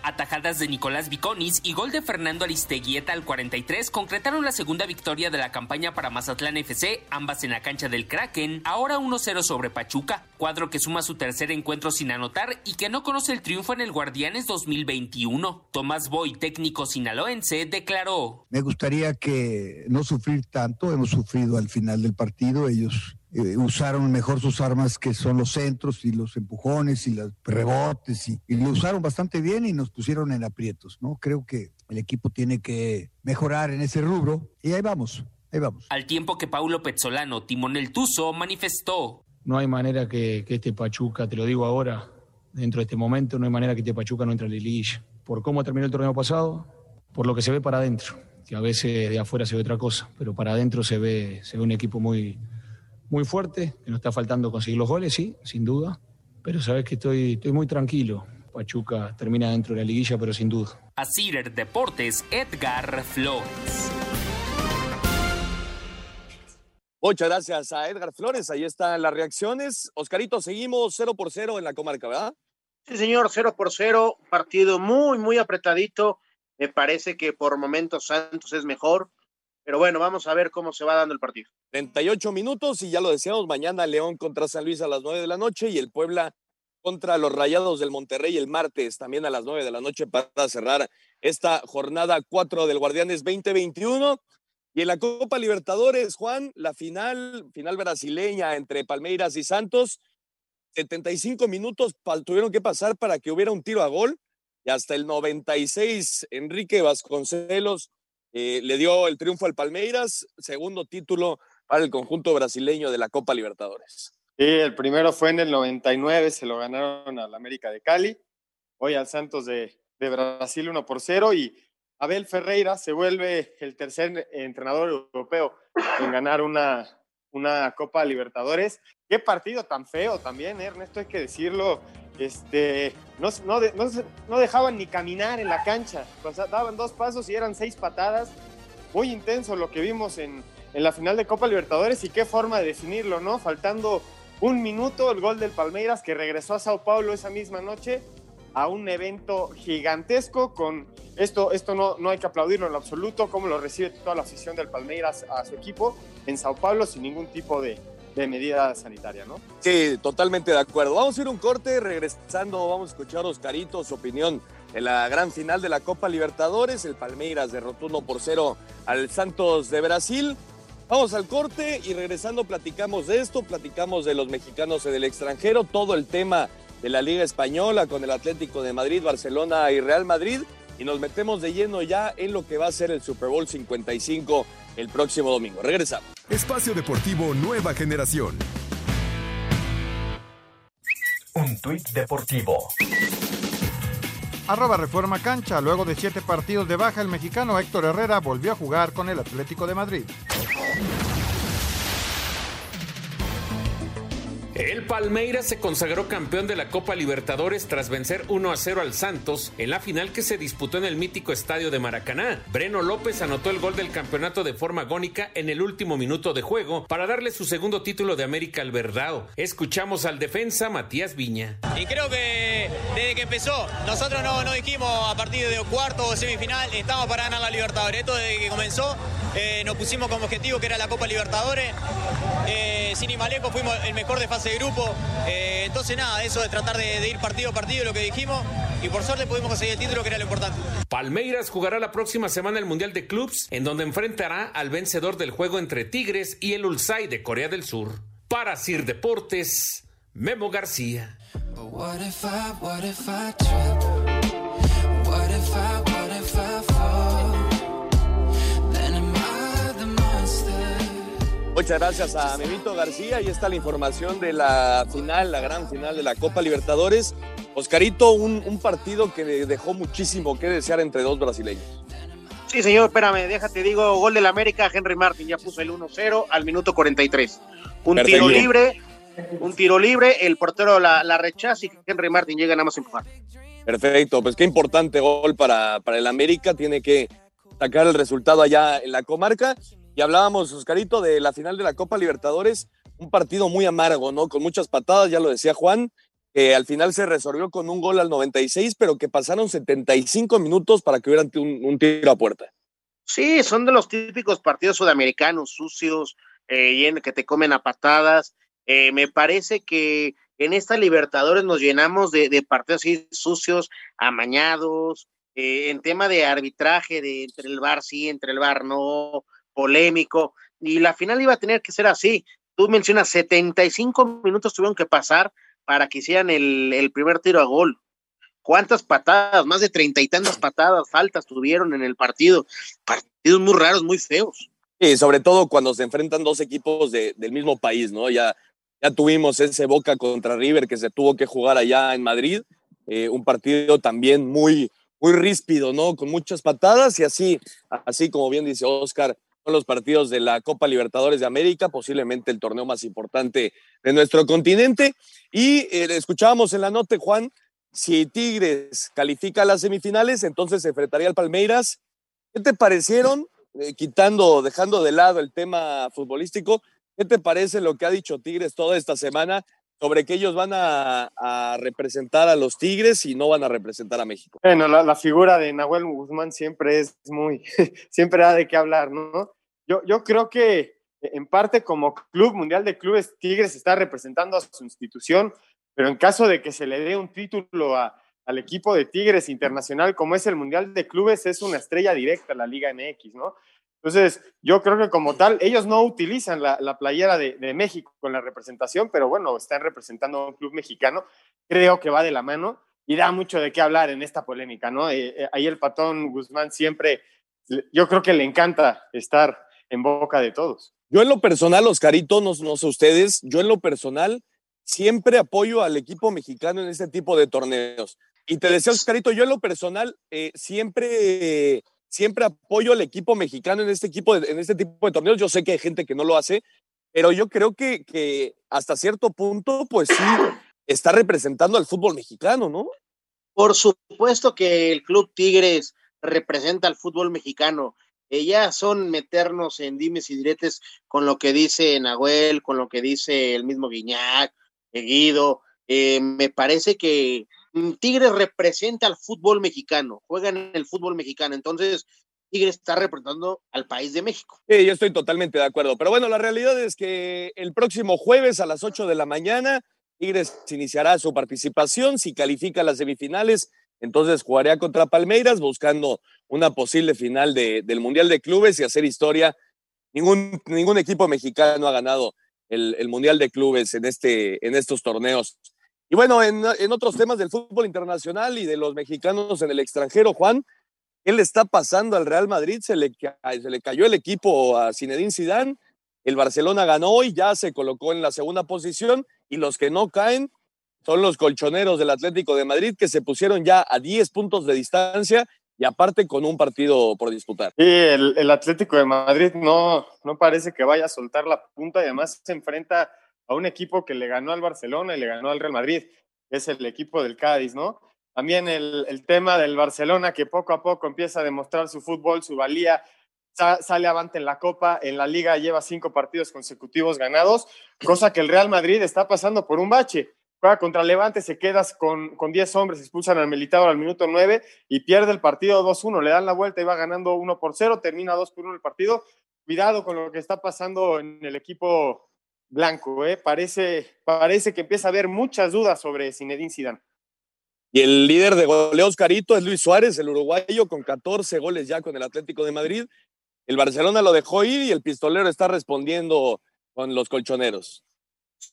Atajadas de Nicolás Viconis y gol de Fernando Aristeguieta al 43 concretaron la segunda victoria de la campaña para Mazatlán FC, ambas en la cancha del Kraken, ahora 1-0 sobre Pachuca, cuadro que suma su tercer encuentro sin anotar y que no conoce el triunfo en el Guardianes 2021. Tomás Boy, técnico sinaloense, declaró. Me gustaría que no sufrir tanto, hemos sufrido al final del partido, ellos eh, usaron mejor sus armas que son los centros y los empujones y los rebotes y, y lo usaron bastante bien y nos pusieron en aprietos, ¿no? Creo que el equipo tiene que mejorar en ese rubro y ahí vamos, ahí vamos. Al tiempo que Paulo Pezzolano, timonel Tuzo, manifestó. No hay manera que, que este Pachuca, te lo digo ahora, dentro de este momento, no hay manera que este Pachuca no entre a la liguilla. Por cómo terminó el torneo pasado, por lo que se ve para adentro, que a veces de afuera se ve otra cosa, pero para adentro se ve, se ve un equipo muy, muy fuerte, que nos está faltando conseguir los goles, sí, sin duda, pero sabes que estoy, estoy muy tranquilo. Pachuca termina dentro de la liguilla, pero sin duda. A Cider Deportes, Edgar Flores. Muchas gracias a Edgar Flores. Ahí están las reacciones. Oscarito, seguimos 0 por 0 en la comarca, ¿verdad? Sí, señor, 0 por 0, partido muy, muy apretadito. Me parece que por momentos Santos es mejor, pero bueno, vamos a ver cómo se va dando el partido. 38 minutos y ya lo decíamos, mañana León contra San Luis a las 9 de la noche y el Puebla contra los Rayados del Monterrey el martes también a las 9 de la noche para cerrar esta jornada 4 del Guardianes 2021. Y en la Copa Libertadores, Juan, la final, final brasileña entre Palmeiras y Santos, 75 minutos tuvieron que pasar para que hubiera un tiro a gol y hasta el 96 Enrique Vasconcelos eh, le dio el triunfo al Palmeiras, segundo título para el conjunto brasileño de la Copa Libertadores. Sí, el primero fue en el 99, se lo ganaron al América de Cali, hoy al Santos de, Brasil 1 por 0 y Abel Ferreira se vuelve el tercer entrenador europeo en ganar una, una Copa Libertadores. Qué partido tan feo también, ¿eh, Ernesto, hay que decirlo. Este, no, no, no, dejaban ni caminar en la cancha. daban dos pasos y eran seis patadas. Muy intenso lo que vimos en, en la final de Copa Libertadores y qué forma de definirlo, ¿no? Faltando un minuto, el gol del Palmeiras que regresó a Sao Paulo esa misma noche a un evento gigantesco con esto, esto no, no hay que aplaudirlo en absoluto, como lo recibe toda la afición del Palmeiras a su equipo en Sao Paulo sin ningún tipo de, de medida sanitaria, ¿no? Sí, totalmente de acuerdo. Vamos a ir un corte, regresando, vamos a escuchar a Oscarito, su opinión en la gran final de la Copa Libertadores. El Palmeiras derrotó 1 por 0 al Santos de Brasil. Vamos al corte y regresando platicamos de esto, platicamos de los mexicanos en el extranjero, todo el tema de la Liga Española con el Atlético de Madrid, Barcelona y Real Madrid y nos metemos de lleno ya en lo que va a ser el Super Bowl 55 el próximo domingo. Regresamos. Espacio Deportivo Nueva Generación. Un tuit deportivo. Arroba Reforma Cancha. Luego de siete partidos de baja, el mexicano Héctor Herrera volvió a jugar con el Atlético de Madrid. El Palmeiras se consagró campeón de la Copa Libertadores tras vencer 1 a 0 al Santos en la final que se disputó en el mítico estadio de Maracaná. Breno López anotó el gol del campeonato de forma agónica en el último minuto de juego para darle su segundo título de América al Verdao. Escuchamos al defensa Matías Viña. Y creo que desde que empezó, nosotros no, no dijimos a partir de cuarto o semifinal, estamos para ganar la Libertadores. Esto desde que comenzó, eh, nos pusimos como objetivo que era la Copa Libertadores. Eh, sin ir fuimos el mejor de fase grupo. Eh, entonces nada, eso de tratar de, ir partido a partido, lo que dijimos, y por suerte pudimos conseguir el título que era lo importante. Palmeiras jugará la próxima semana el Mundial de Clubs, en donde enfrentará al vencedor del juego entre Tigres y el Ulsan de Corea del Sur. Para Sir Deportes, Memo García. Muchas gracias a Memito García. Ahí está la información de la final, la gran final de la Copa Libertadores. Oscarito, un, partido que dejó muchísimo que desear entre dos brasileños. Sí, señor, espérame, déjate, digo, gol del América, Henry Martin ya puso el 1-0 al minuto 43. Un tiro libre, un tiro libre, el portero la, la rechaza y Henry Martin llega nada más a empujar. Perfecto, pues qué importante gol para, para el América, tiene que sacar el resultado allá en la comarca y hablábamos, Oscarito, de la final de la Copa Libertadores, un partido muy amargo, ¿no? Con muchas patadas, ya lo decía Juan, que al final se resolvió con un gol al 96, pero que pasaron 75 minutos para que hubiera un, tiro a puerta. Sí, son de los típicos partidos sudamericanos, sucios, eh, que te comen a patadas. Eh, me parece que en esta Libertadores nos llenamos de, partidos así sucios, amañados, eh, en tema de arbitraje, de entre el bar sí, entre el bar no, polémico, y la final iba a tener que ser así. Tú mencionas 75 minutos tuvieron que pasar para que hicieran el, primer tiro a gol. ¿Cuántas patadas? Más de treinta y tantas patadas, faltas tuvieron en el partido. Partidos muy raros, muy feos. Y sobre todo cuando se enfrentan dos equipos del mismo país, ¿no? Ya, ya tuvimos ese Boca contra River que se tuvo que jugar allá en Madrid. Eh, un partido también muy, muy ríspido, ¿no? Con muchas patadas y así, así como bien dice Oscar, los partidos de la Copa Libertadores de América, posiblemente el torneo más importante de nuestro continente. Y eh, escuchábamos en la nota, Juan, si Tigres califica a las semifinales, entonces se enfrentaría al Palmeiras. ¿Qué te parecieron, eh, quitando, dejando de lado el tema futbolístico, qué te parece lo que ha dicho Tigres toda esta semana sobre que ellos van a, representar a los Tigres y no van a representar a México. Bueno, la, la, figura de Nahuel Guzmán siempre es muy, siempre da de qué hablar, ¿no? Yo, yo creo que en parte como Club Mundial de Clubes Tigres está representando a su institución, pero en caso de que se le dé un título al equipo de Tigres Internacional como es el Mundial de Clubes, es una estrella directa la Liga MX, ¿no? Entonces, yo creo que como tal, ellos no utilizan la, la playera de, de, México con la representación, pero bueno, están representando a un club mexicano. Creo que va de la mano y da mucho de qué hablar en esta polémica, ¿no? Eh, eh, ahí el patón Guzmán siempre, yo creo que le encanta estar en boca de todos. Yo en lo personal, Oscarito, no, no sé ustedes, yo en lo personal siempre apoyo al equipo mexicano en este tipo de torneos. Y te decía, Oscarito, yo en lo personal eh, siempre siempre apoyo al equipo mexicano en este, equipo en este tipo de torneos. Yo sé que hay gente que no lo hace, pero yo creo que, que hasta cierto punto, pues sí, está representando al fútbol mexicano, ¿no? Por supuesto que el Club Tigres representa al fútbol mexicano. Ya son meternos en dimes y diretes con lo que dice Nahuel, con lo que dice el mismo Guiñac, Guido. Eh, me parece que Mm, Tigres representa al fútbol mexicano, juega en el fútbol mexicano, entonces Tigres está representando al país de México. Sí, yo estoy totalmente de acuerdo, pero bueno, la realidad es que el próximo jueves a las 8 de la mañana Tigres iniciará su participación, si califica las semifinales, entonces jugaría contra Palmeiras buscando una posible final de, del Mundial de Clubes y hacer historia. Ningún, ningún equipo mexicano ha ganado el, el Mundial de Clubes en, este, en estos torneos. Y bueno, en, en, otros temas del fútbol internacional y de los mexicanos en el extranjero, Juan, ¿qué le está pasando al Real Madrid? Se le, se le cayó el equipo a Zinedine Zidane, el Barcelona ganó y ya se colocó en la segunda posición y los que no caen son los colchoneros del Atlético de Madrid que se pusieron ya a 10 puntos de distancia y aparte con un partido por disputar. Sí, el, Atlético de Madrid no, no parece que vaya a soltar la punta y además se enfrenta a un equipo que le ganó al Barcelona y le ganó al Real Madrid, es el equipo del Cádiz, ¿no? También el, el tema del Barcelona que poco a poco empieza a demostrar su fútbol, su valía, sa sale avante en la Copa, en la Liga lleva cinco partidos consecutivos ganados, cosa que el Real Madrid está pasando por un bache. Juega contra Levante, se queda con, con 10 hombres, expulsan al Militado al minuto 9 y pierde el partido 2-1. Le dan la vuelta y va ganando 1 por 0, termina 2 por 1 el partido. Cuidado con lo que está pasando en el equipo blanco, ¿eh? Parece, parece que empieza a haber muchas dudas sobre Zinedine Zidane. Y el líder de goleos carito es Luis Suárez, el uruguayo, con 14 goles ya con el Atlético de Madrid. El Barcelona lo dejó ir y el pistolero está respondiendo con los colchoneros.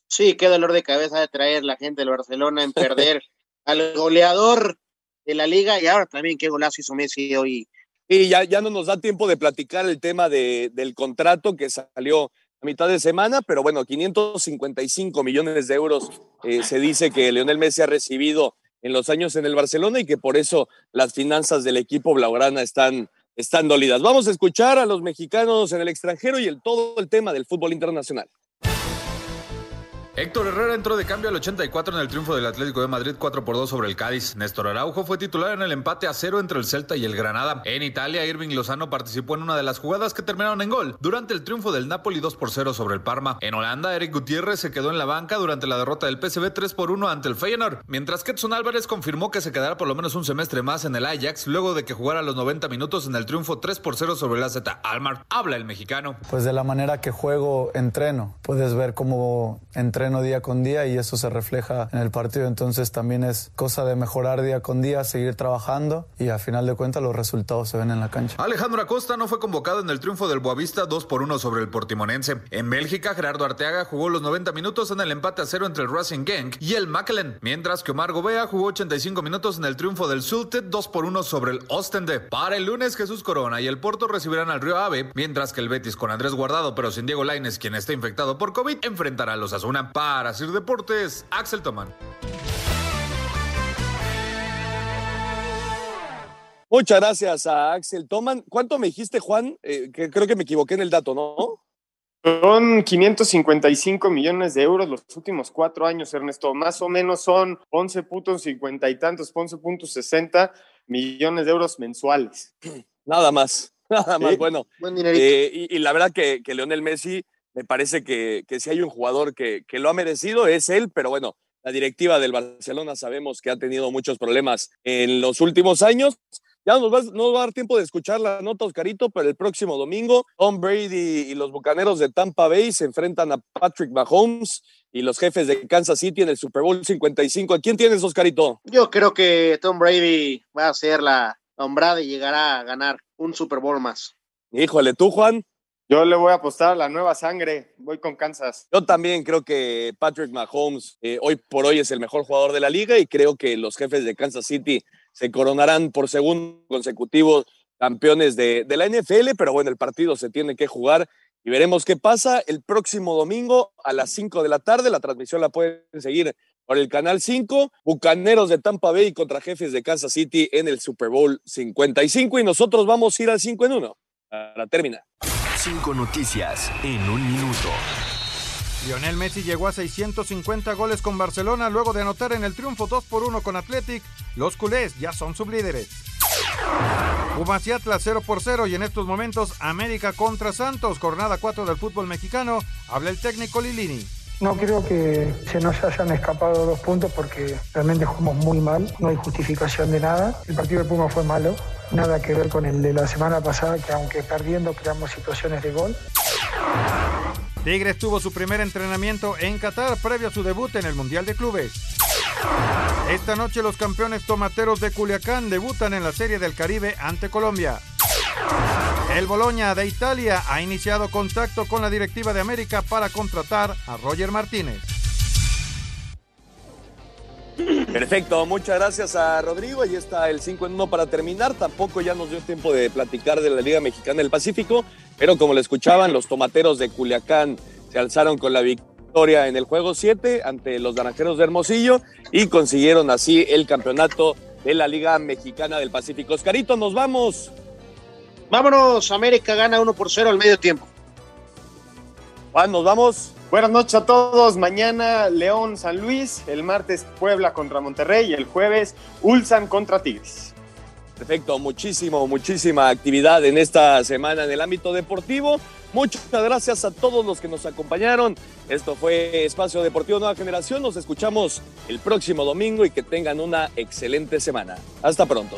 Sí, qué dolor de cabeza de traer la gente del Barcelona en perder al goleador de la liga y ahora también qué golazo hizo Messi hoy. Y ya, ya no nos da tiempo de platicar el tema de, del contrato que salió a mitad de semana, pero bueno, 555 millones de euros eh, se dice que Leonel Messi ha recibido en los años en el Barcelona y que por eso las finanzas del equipo blaugrana están, están dolidas. Vamos a escuchar a los mexicanos en el extranjero y el, todo el tema del fútbol internacional. Héctor Herrera entró de cambio al 84 en el triunfo del Atlético de Madrid 4 por 2 sobre el Cádiz. Néstor Araujo fue titular en el empate a cero entre el Celta y el Granada. En Italia, Irving Lozano participó en una de las jugadas que terminaron en gol durante el triunfo del Napoli 2 por 0 sobre el Parma. En Holanda, Eric Gutiérrez se quedó en la banca durante la derrota del PSV 3 por 1 ante el Feyenoord, mientras que Edson Álvarez confirmó que se quedará por lo menos un semestre más en el Ajax luego de que jugara los 90 minutos en el triunfo 3 por 0 sobre el AZ Almar. Habla el mexicano. Pues de la manera que juego, entreno. Puedes ver cómo entreno día con día y eso se refleja en el partido. Entonces también es cosa de mejorar día con día, seguir trabajando y a final de cuentas los resultados se ven en la cancha. Alejandro Acosta no fue convocado en el triunfo del Boavista 2 por 1 sobre el Portimonense. En Bélgica, Gerardo Arteaga jugó los 90 minutos en el empate a cero entre el Racing Genk y el Machelen, mientras que Omar Gobea jugó 85 minutos en el triunfo del Zulte 2 por 1 sobre el Ostende. Para el lunes, Jesús Corona y el Porto recibirán al Río Ave, mientras que el Betis con Andrés Guardado pero sin Diego Laines, quien está infectado por COVID, enfrentará a los Asuna. Para Sir Deportes, Axel Tomán. Muchas gracias a Axel Toman. ¿Cuánto me dijiste, Juan? Eh, que creo que me equivoqué en el dato, ¿no? Son 555 millones de euros los últimos cuatro años, Ernesto. Más o menos son 11 puntos cincuenta y tantos, 11.60 millones de euros mensuales. Nada más, nada más. Sí, bueno, buen dinerito. eh, y, y la verdad que, que Leonel Messi me parece que, que si hay un jugador que, que lo ha merecido es él, pero bueno, la directiva del Barcelona sabemos que ha tenido muchos problemas en los últimos años. Ya nos va, no va a dar tiempo de escuchar la nota, Oscarito, pero el próximo domingo Tom Brady y los Bucaneros de Tampa Bay se enfrentan a Patrick Mahomes y los jefes de Kansas City en el Super Bowl 55. ¿A quién tienes, Oscarito? Yo creo que Tom Brady va a ser la nombrada y llegará a ganar un Super Bowl más. Híjole, ¿tú, Juan? Yo le voy a apostar a la nueva sangre. Voy con Kansas. Yo también creo que Patrick Mahomes eh, hoy por hoy es el mejor jugador de la liga y creo que los jefes de Kansas City se coronarán por segundo consecutivo campeones de, la NFL, pero bueno, el partido se tiene que jugar y veremos qué pasa el próximo domingo a las 5 de la tarde. La transmisión la pueden seguir por el canal 5. Bucaneros de Tampa Bay contra jefes de Kansas City en el Super Bowl 55 y nosotros vamos a ir al 5 en 1 para terminar. Cinco noticias en un minuto. Lionel Messi llegó a 650 goles con Barcelona luego de anotar en el triunfo 2 por 1 con Athletic. Los culés ya son sublíderes. Pumas y Atlas 0 por 0 y en estos momentos América contra Santos, jornada 4 del fútbol mexicano. Habla el técnico Lilini. No creo que se nos hayan escapado dos puntos porque realmente jugamos muy mal, no hay justificación de nada. El partido de Puma fue malo, nada que ver con el de la semana pasada, que aunque perdiendo creamos situaciones de gol. Tigres tuvo su primer entrenamiento en Qatar previo a su debut en el Mundial de Clubes. Esta noche los campeones tomateros de Culiacán debutan en la Serie del Caribe ante Colombia. El Boloña de Italia ha iniciado contacto con la directiva de América para contratar a Roger Martínez. Perfecto, muchas gracias a Rodrigo. Ahí está el 5 en 1 para terminar. Tampoco ya nos dio tiempo de platicar de la Liga Mexicana del Pacífico, pero como le escuchaban, los tomateros de Culiacán se alzaron con la victoria en el juego 7 ante los naranjeros de Hermosillo y consiguieron así el campeonato de la Liga Mexicana del Pacífico. Oscarito, nos vamos. Vámonos, América gana 1 por 0 al medio tiempo. Juan, nos vamos. Buenas noches a todos. Mañana León San Luis, el martes Puebla contra Monterrey y el jueves Ulsan contra Tigres. Perfecto, muchísimo, muchísima actividad en esta semana en el ámbito deportivo. Muchas gracias a todos los que nos acompañaron. Esto fue Espacio Deportivo Nueva Generación. Nos escuchamos el próximo domingo y que tengan una excelente semana. Hasta pronto.